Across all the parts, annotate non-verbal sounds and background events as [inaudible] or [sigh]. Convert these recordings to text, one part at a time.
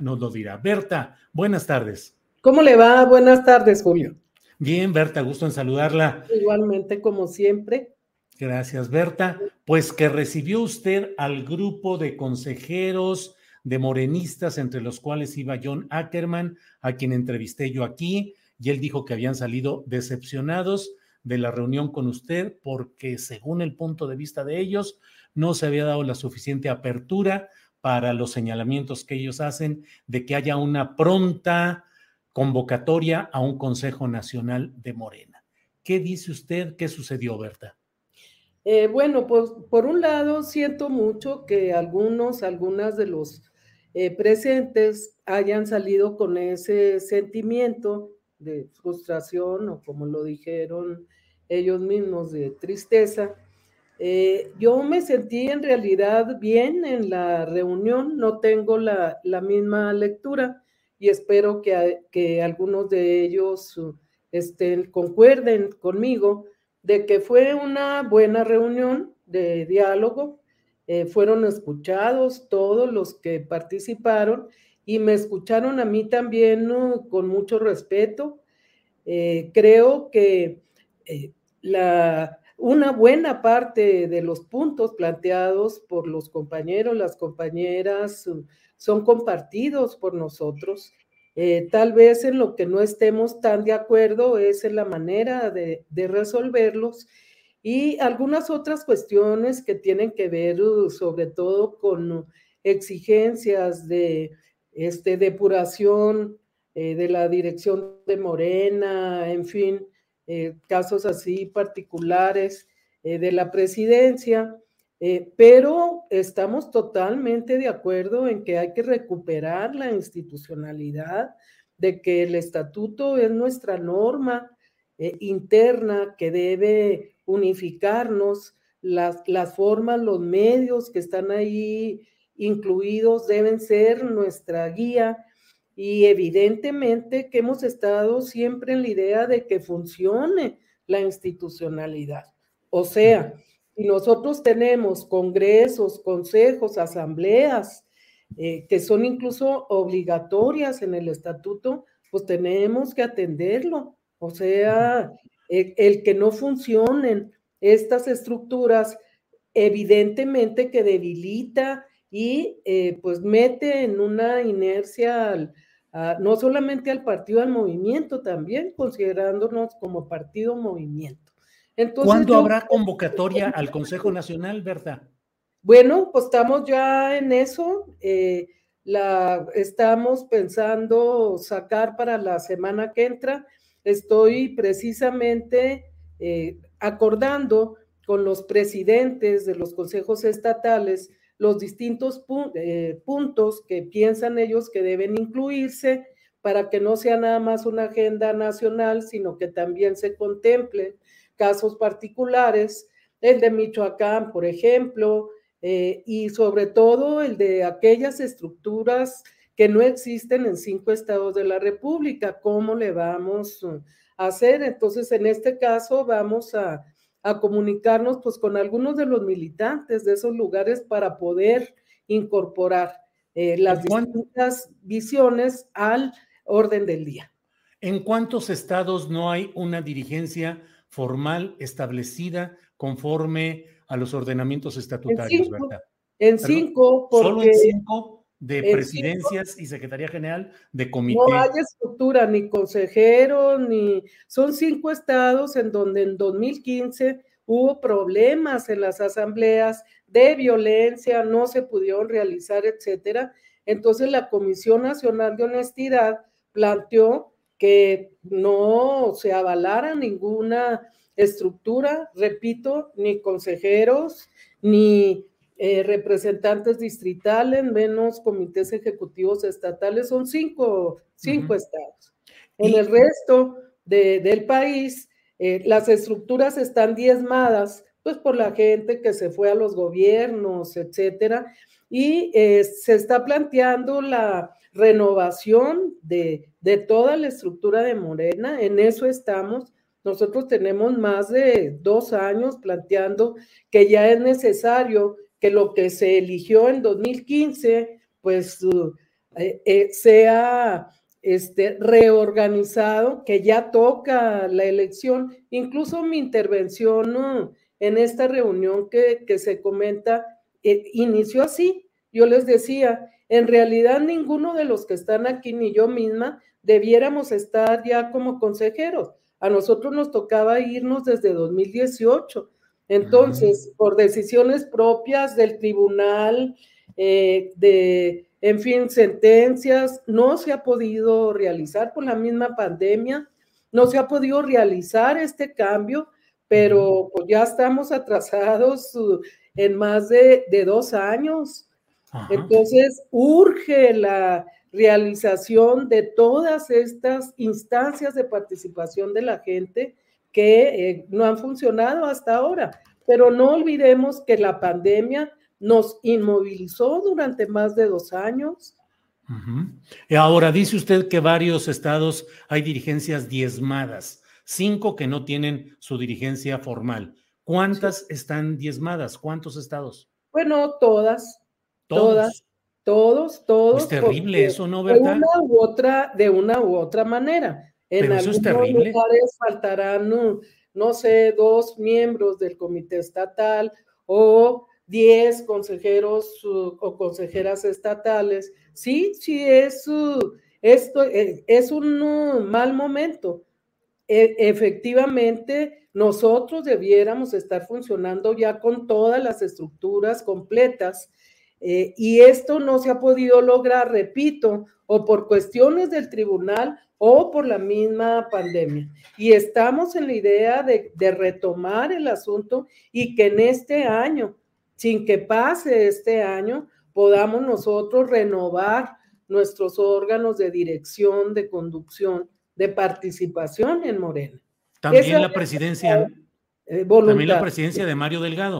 Nos lo dirá. Berta, buenas tardes. ¿Cómo le va? Buenas tardes, Julio. Bien, Berta, gusto en saludarla. Igualmente, como siempre. Gracias, Berta. Pues que recibió usted al grupo de consejeros de morenistas, entre los cuales iba John Ackerman, a quien entrevisté yo aquí, y él dijo que habían salido decepcionados de la reunión con usted porque, según el punto de vista de ellos, no se había dado la suficiente apertura para los señalamientos que ellos hacen de que haya una pronta convocatoria a un Consejo Nacional de Morena. ¿Qué dice usted? ¿Qué sucedió, Berta? Eh, bueno, pues por un lado siento mucho que algunos, algunas de los eh, presentes hayan salido con ese sentimiento de frustración o como lo dijeron ellos mismos, de tristeza. Eh, yo me sentí en realidad bien en la reunión, no tengo la, la misma lectura y espero que, que algunos de ellos estén, concuerden conmigo de que fue una buena reunión de diálogo, eh, fueron escuchados todos los que participaron y me escucharon a mí también con mucho respeto. Eh, creo que la, una buena parte de los puntos planteados por los compañeros, las compañeras, son compartidos por nosotros. Eh, tal vez en lo que no estemos tan de acuerdo es en la manera de, resolverlos y algunas otras cuestiones que tienen que ver uh, sobre todo con exigencias de este, depuración eh, de la dirección de Morena, en fin, eh, casos así particulares de la presidencia. pero estamos totalmente de acuerdo en que hay que recuperar la institucionalidad, de que el estatuto es nuestra norma interna que debe unificarnos, las, las formas, los medios que están ahí incluidos deben ser nuestra guía y evidentemente que hemos estado siempre en la idea de que funcione la institucionalidad. O sea, si nosotros tenemos congresos, consejos, asambleas, eh, que son incluso obligatorias en el estatuto, pues tenemos que atenderlo. O sea, el que no funcionen estas estructuras, evidentemente que debilita y eh, pues mete en una inercia no solamente al partido, al movimiento también, considerándonos como partido movimiento. Entonces, ¿Cuándo habrá convocatoria [laughs] al Consejo Nacional, verdad? Bueno, pues estamos ya en eso. Eh, la estamos pensando sacar para la semana que entra. Estoy precisamente eh, acordando con los presidentes de los consejos estatales los distintos eh, puntos que piensan ellos que deben incluirse para que no sea nada más una agenda nacional, sino que también se contemplen casos particulares, el de Michoacán, por ejemplo, eh, y sobre todo el de aquellas estructuras que no existen en cinco estados de la República, ¿cómo le vamos a hacer? Entonces, en este caso, vamos a a comunicarnos pues con algunos de los militantes de esos lugares para poder incorporar eh, las distintas visiones al orden del día. ¿En cuántos estados no hay una dirigencia formal establecida conforme a los ordenamientos estatutarios, en cinco, verdad? En cinco, porque solo en cinco de presidencias y secretaría general de comité. No hay estructura, ni consejero, ni... Son cinco estados en donde en 2015 hubo problemas en las asambleas de violencia, no se pudieron realizar, etcétera. Entonces la Comisión Nacional de Honestidad planteó que no se avalara ninguna estructura, repito, ni consejeros, ni eh, representantes distritales, menos comités ejecutivos estatales, son cinco, cinco uh -huh. estados. En y... el resto de, del país, eh, las estructuras están diezmadas, pues por la gente que se fue a los gobiernos, etcétera, y eh, se está planteando la renovación de, de toda la estructura de Morena, en eso estamos. Nosotros tenemos más de dos años planteando que ya es necesario que lo que se eligió en 2015, pues eh, eh, sea este, reorganizado, que ya toca la elección. Incluso mi intervención en esta reunión que, que se comenta eh, inició así. Yo les decía, en realidad ninguno de los que están aquí, ni yo misma, debiéramos estar ya como consejeros. A nosotros nos tocaba irnos desde 2018. Entonces, por decisiones propias del tribunal, eh, de, en fin, sentencias, no se ha podido realizar por la misma pandemia, no se ha podido realizar este cambio, pero pues, ya estamos atrasados uh, en más de, de dos años. Entonces, urge la realización de todas estas instancias de participación de la gente que eh, no han funcionado hasta ahora. Pero no olvidemos que la pandemia nos inmovilizó durante más de dos años. Uh -huh. Ahora, dice usted que varios estados hay dirigencias diezmadas, cinco que no tienen su dirigencia formal. ¿Cuántas sí. están diezmadas? ¿Cuántos estados? Bueno, todas, todas, todos, todos. Es terrible eso, ¿no, verdad? De una u otra, de una u otra manera. En Pero eso es terrible. lugares faltarán, no, no sé, dos miembros del comité estatal o diez consejeros uh, o consejeras estatales. Sí, sí, es, uh, esto es, es un uh, mal momento. E efectivamente, nosotros debiéramos estar funcionando ya con todas las estructuras completas eh, y esto no se ha podido lograr, repito, o por cuestiones del tribunal o por la misma pandemia. Y estamos en la idea de, de, retomar el asunto y que en este año, sin que pase este año, podamos nosotros renovar nuestros órganos de dirección, de conducción, de participación en Morena. También Esa la presidencia, eh, también la presidencia de Mario Delgado.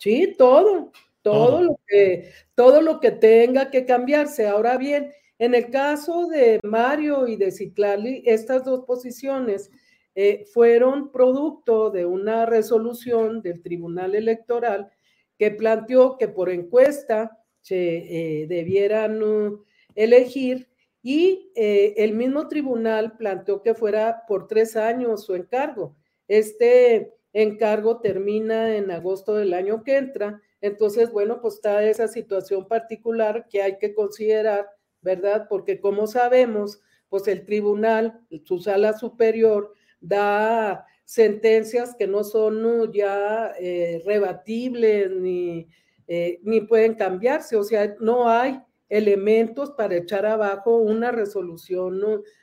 Sí, todo. todo lo que todo lo que tenga que cambiarse. Ahora bien, en el caso de Mario y de Ciclali, estas dos posiciones eh, fueron producto de una resolución del Tribunal Electoral que planteó que por encuesta se eh, debieran uh, elegir y eh, el mismo tribunal planteó que fuera por tres años su encargo. Este encargo termina en agosto del año que entra Entonces, bueno, pues está esa situación particular que hay que considerar, ¿verdad? Porque como sabemos, pues el tribunal, su sala superior, da sentencias que no son ya eh, rebatibles ni, eh, ni pueden cambiarse, o sea, no hay elementos para echar abajo una resolución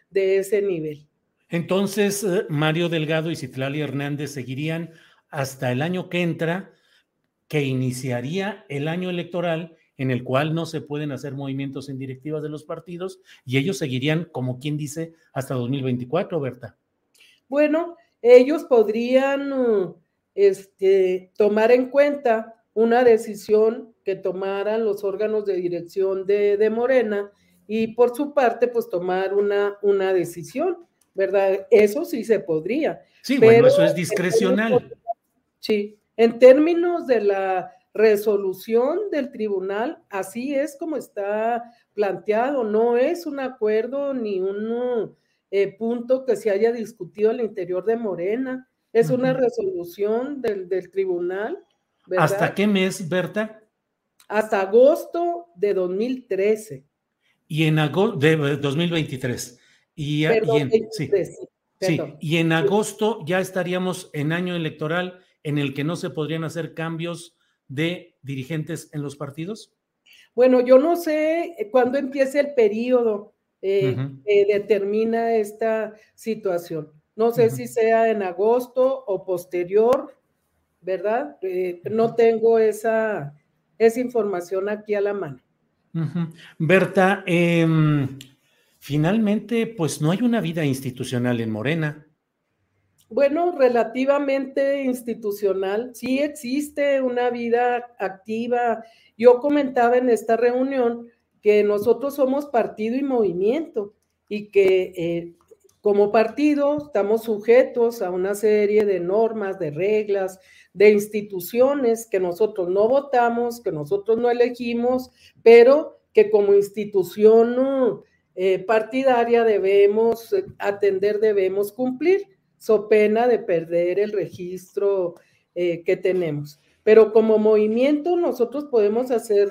de ese nivel. Entonces, eh, Mario Delgado y Citlali Hernández seguirían hasta el año que entra, que iniciaría el año electoral en el cual no se pueden hacer movimientos en directivas de los partidos y ellos seguirían, como quien dice, hasta 2024, Berta. Bueno, ellos podrían este, tomar en cuenta una decisión que tomaran los órganos de dirección de, Morena y por su parte, pues tomar una, una decisión, ¿verdad? Eso sí se podría. Sí, bueno, eso es discrecional. sí, en términos de la resolución del tribunal, así es como está planteado, no es un acuerdo ni un eh, punto que se haya discutido al interior de Morena, es una resolución del, del tribunal. ¿Hasta qué mes, Berta? hasta agosto de 2013. Y en agosto de 2023. Y, en, sí, y en agosto ya estaríamos en año electoral en el que no se podrían hacer cambios de dirigentes en los partidos. Bueno, yo no sé cuándo empiece el periodo eh, que determina esta situación. No sé si sea en agosto o posterior, ¿verdad? Eh, no tengo esa, esa información aquí a la mano. Berta, em, finalmente, pues no hay una vida institucional en Morena. Bueno, relativamente institucional, sí existe una vida activa. Yo comentaba en esta reunión que nosotros somos partido y movimiento y que eh, como partido estamos sujetos a una serie de normas, de reglas, de instituciones que nosotros no votamos, que nosotros no elegimos, pero que como institución eh, partidaria debemos atender, debemos cumplir, so pena de perder el registro eh, que tenemos. Pero como movimiento nosotros podemos hacer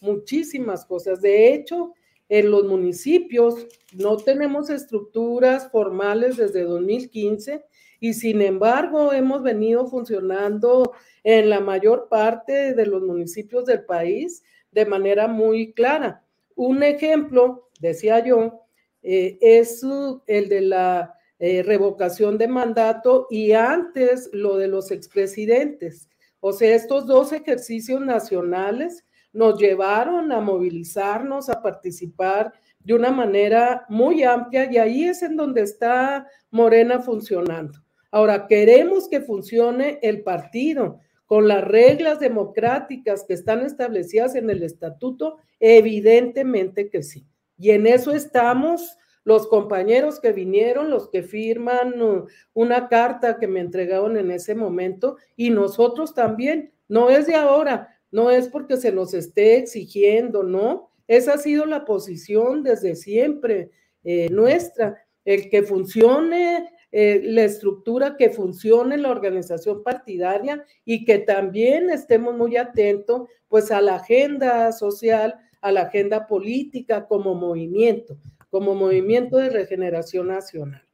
muchísimas cosas. De hecho, en los municipios no tenemos estructuras formales desde 2015 y sin embargo hemos venido funcionando en la mayor parte de los municipios del país de manera muy clara. Un ejemplo, decía yo, eh, es el de la eh, revocación de mandato y antes lo de los expresidentes. O sea, estos dos ejercicios nacionales nos llevaron a movilizarnos, a participar de una manera muy amplia y ahí es en donde está Morena funcionando. Ahora, queremos que funcione el partido con las reglas democráticas que están establecidas en el estatuto, evidentemente que sí. Y en eso estamos los compañeros que vinieron, los que firman una carta que me entregaron en ese momento y nosotros también. No es de ahora, no es porque se nos esté exigiendo, ¿no? Esa ha sido la posición desde siempre eh, nuestra, el que funcione eh, la estructura, que funcione la organización partidaria y que también estemos muy atentos pues a la agenda social, a la agenda política como movimiento, como movimiento de regeneración nacional.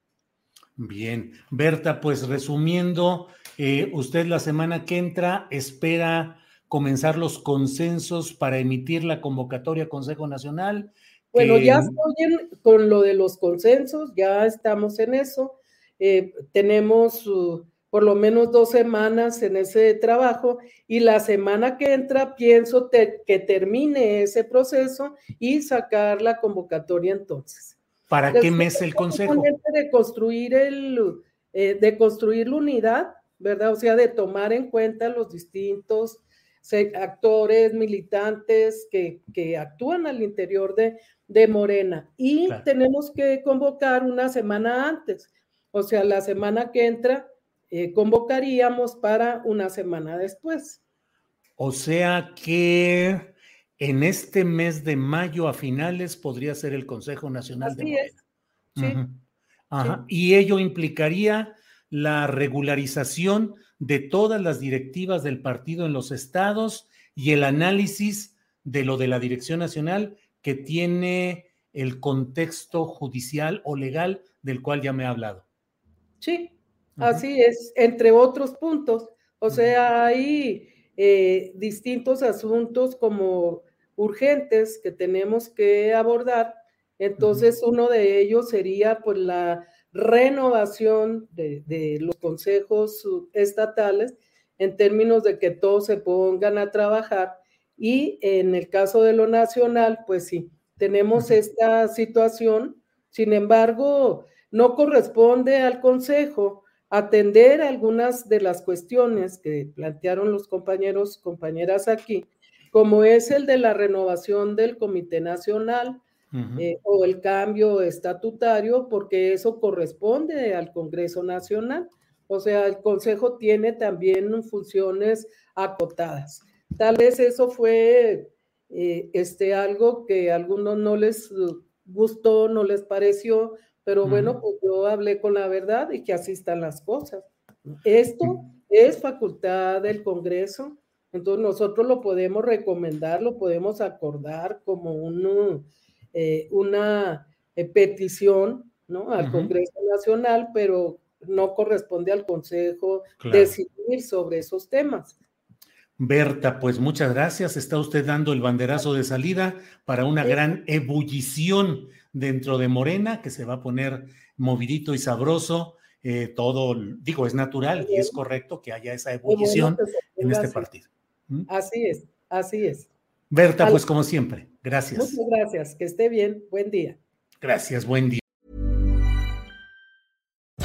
Bien, Berta, pues resumiendo, eh, usted la semana que entra espera comenzar los consensos para emitir la convocatoria Consejo Nacional. Bueno, ya estoy con lo de los consensos, ya estamos en eso. Eh, tenemos uh, por lo menos dos semanas en ese trabajo y la semana que entra pienso que termine ese proceso y sacar la convocatoria entonces. ¿Para qué mes el consejo? De construir, el, eh, de construir la unidad, ¿verdad? O sea, de tomar en cuenta los distintos actores, militantes que, actúan al interior de, de Morena. Y tenemos que convocar una semana antes, o sea, la semana que entra eh, convocaríamos para una semana después. O sea que en este mes de mayo a finales podría ser el Consejo Nacional de Morena. Sí. Y ello implicaría la regularización de todas las directivas del partido en los estados y el análisis de lo de la Dirección Nacional que tiene el contexto judicial o legal del cual ya me ha hablado. Sí, así es, entre otros puntos. O sea, hay eh, distintos asuntos como urgentes que tenemos que abordar. Entonces, uno de ellos sería pues la renovación de, de, los consejos estatales en términos de que todos se pongan a trabajar. Y en el caso de lo nacional, pues sí, tenemos esta situación, sin embargo, no corresponde al Consejo atender algunas de las cuestiones que plantearon los compañeros, compañeras aquí, como es el de la renovación del Comité Nacional eh, o el cambio estatutario, porque eso corresponde al Congreso Nacional. O sea, el Consejo tiene también funciones acotadas. Tal vez eso fue eh, este, algo que a algunos no les gustó, no les pareció, pero bueno, pues yo hablé con la verdad y que así están las cosas. Esto es facultad del Congreso, entonces nosotros lo podemos recomendar, lo podemos acordar como eh, una eh, petición ¿no? al Congreso Nacional, pero no corresponde al Consejo decidir sobre esos temas. Berta, pues muchas gracias. Está usted dando el banderazo de salida para una gran ebullición dentro de Morena, que se va a poner movidito y sabroso. Eh, todo, digo, es natural y es correcto que haya esa ebullición en este partido. ¿Mm? Así es, así es. Berta, pues como siempre, gracias. Muchas gracias, que esté bien, buen día. Gracias, buen día.